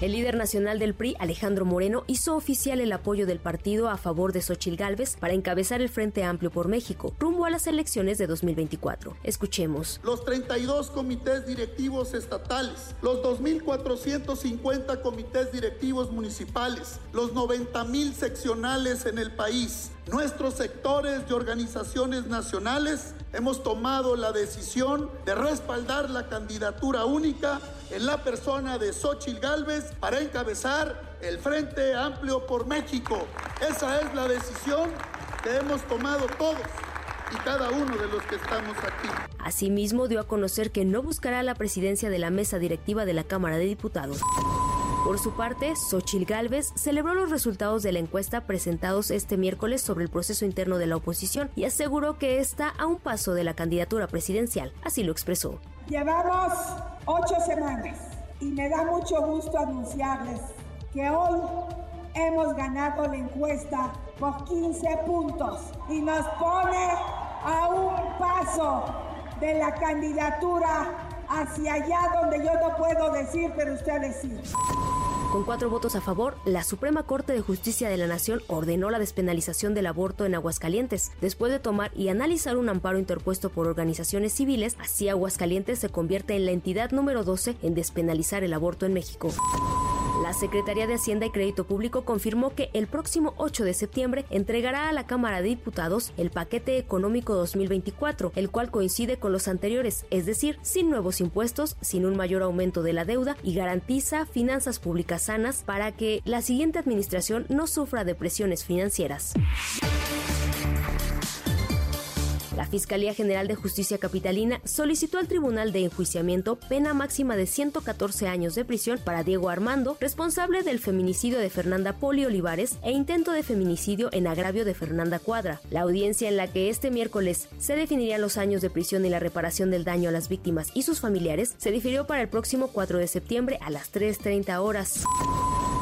El líder nacional del PRI, Alejandro Moreno, hizo oficial el apoyo del partido a favor de Xochil Gálvez para encabezar el Frente Amplio por México, rumbo a las elecciones de 2024. Escuchemos. Los 32 comités directivos estatales, los 2.450 comités directivos municipales, los 90.000 seccionales en el país, nuestros sectores y organizaciones nacionales hemos tomado la decisión de respaldar la candidatura única en la persona de Xochitl Gálvez para encabezar el Frente Amplio por México. Esa es la decisión que hemos tomado todos y cada uno de los que estamos aquí. Asimismo, dio a conocer que no buscará la presidencia de la mesa directiva de la Cámara de Diputados. Por su parte, Xochil Gálvez celebró los resultados de la encuesta presentados este miércoles sobre el proceso interno de la oposición y aseguró que está a un paso de la candidatura presidencial. Así lo expresó. Llevamos ocho semanas y me da mucho gusto anunciarles que hoy hemos ganado la encuesta por 15 puntos y nos pone a un paso de la candidatura hacia allá donde yo no puedo decir, pero ustedes sí. Con cuatro votos a favor, la Suprema Corte de Justicia de la Nación ordenó la despenalización del aborto en Aguascalientes. Después de tomar y analizar un amparo interpuesto por organizaciones civiles, así Aguascalientes se convierte en la entidad número 12 en despenalizar el aborto en México. La Secretaría de Hacienda y Crédito Público confirmó que el próximo 8 de septiembre entregará a la Cámara de Diputados el paquete económico 2024, el cual coincide con los anteriores, es decir, sin nuevos impuestos, sin un mayor aumento de la deuda y garantiza finanzas públicas sanas para que la siguiente administración no sufra de presiones financieras. La Fiscalía General de Justicia Capitalina solicitó al Tribunal de Enjuiciamiento pena máxima de 114 años de prisión para Diego Armando, responsable del feminicidio de Fernanda Poli Olivares e intento de feminicidio en agravio de Fernanda Cuadra. La audiencia en la que este miércoles se definirían los años de prisión y la reparación del daño a las víctimas y sus familiares se difirió para el próximo 4 de septiembre a las 3.30 horas.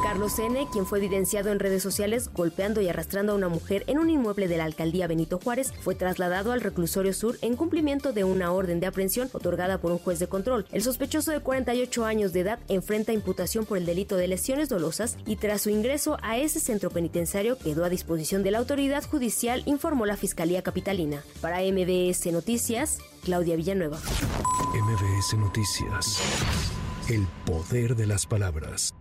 Carlos N., quien fue evidenciado en redes sociales golpeando y arrastrando a una mujer en un inmueble de la alcaldía Benito Juárez, fue trasladado al reclusorio sur en cumplimiento de una orden de aprehensión otorgada por un juez de control. El sospechoso de 48 años de edad enfrenta imputación por el delito de lesiones dolosas y tras su ingreso a ese centro penitenciario quedó a disposición de la autoridad judicial, informó la Fiscalía Capitalina. Para MBS Noticias, Claudia Villanueva. MBS Noticias. El poder de las palabras.